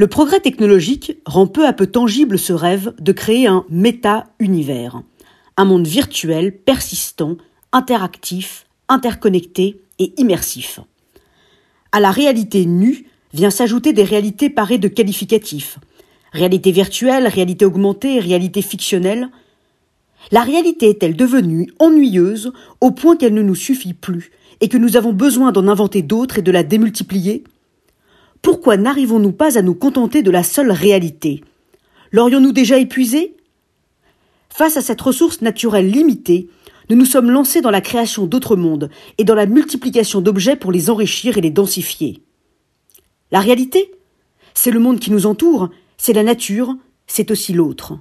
Le progrès technologique rend peu à peu tangible ce rêve de créer un méta-univers, un monde virtuel, persistant, interactif, interconnecté et immersif. À la réalité nue vient s'ajouter des réalités parées de qualificatifs. Réalité virtuelle, réalité augmentée, réalité fictionnelle. La réalité est-elle devenue ennuyeuse au point qu'elle ne nous suffit plus et que nous avons besoin d'en inventer d'autres et de la démultiplier? Pourquoi n'arrivons-nous pas à nous contenter de la seule réalité? L'aurions-nous déjà épuisé Face à cette ressource naturelle limitée, nous nous sommes lancés dans la création d'autres mondes et dans la multiplication d'objets pour les enrichir et les densifier. La réalité C'est le monde qui nous entoure, c'est la nature, c'est aussi l'autre.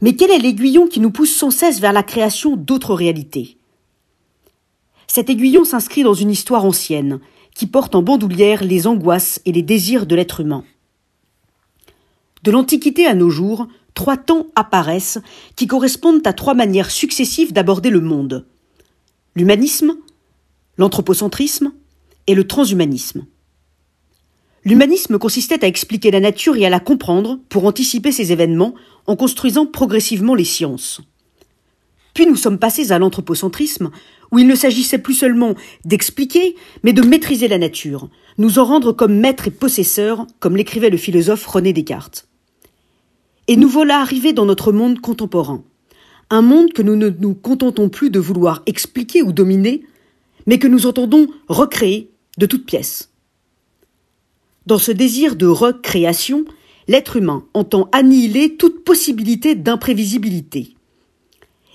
Mais quel est l'aiguillon qui nous pousse sans cesse vers la création d'autres réalités? Cet aiguillon s'inscrit dans une histoire ancienne, qui porte en bandoulière les angoisses et les désirs de l'être humain. De l'Antiquité à nos jours, trois temps apparaissent qui correspondent à trois manières successives d'aborder le monde. L'humanisme, l'anthropocentrisme et le transhumanisme. L'humanisme consistait à expliquer la nature et à la comprendre pour anticiper ses événements en construisant progressivement les sciences. Puis nous sommes passés à l'anthropocentrisme, où il ne s'agissait plus seulement d'expliquer, mais de maîtriser la nature, nous en rendre comme maîtres et possesseurs, comme l'écrivait le philosophe René Descartes. Et nous voilà arrivés dans notre monde contemporain, un monde que nous ne nous contentons plus de vouloir expliquer ou dominer, mais que nous entendons recréer de toutes pièces. Dans ce désir de recréation, l'être humain entend annihiler toute possibilité d'imprévisibilité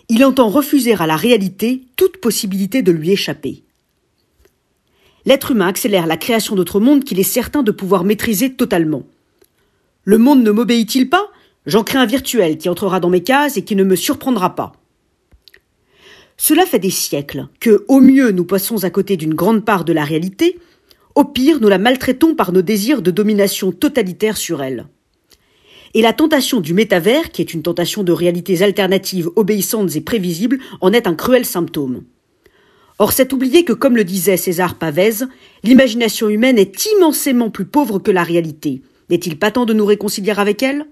il entend refuser à la réalité toute possibilité de lui échapper. L'être humain accélère la création d'autres mondes qu'il est certain de pouvoir maîtriser totalement. Le monde ne m'obéit-il pas? J'en crée un virtuel qui entrera dans mes cases et qui ne me surprendra pas. Cela fait des siècles que, au mieux, nous passons à côté d'une grande part de la réalité, au pire, nous la maltraitons par nos désirs de domination totalitaire sur elle. Et la tentation du métavers, qui est une tentation de réalités alternatives obéissantes et prévisibles, en est un cruel symptôme. Or, c'est oublier que, comme le disait César Pavès, l'imagination humaine est immensément plus pauvre que la réalité. N'est-il pas temps de nous réconcilier avec elle?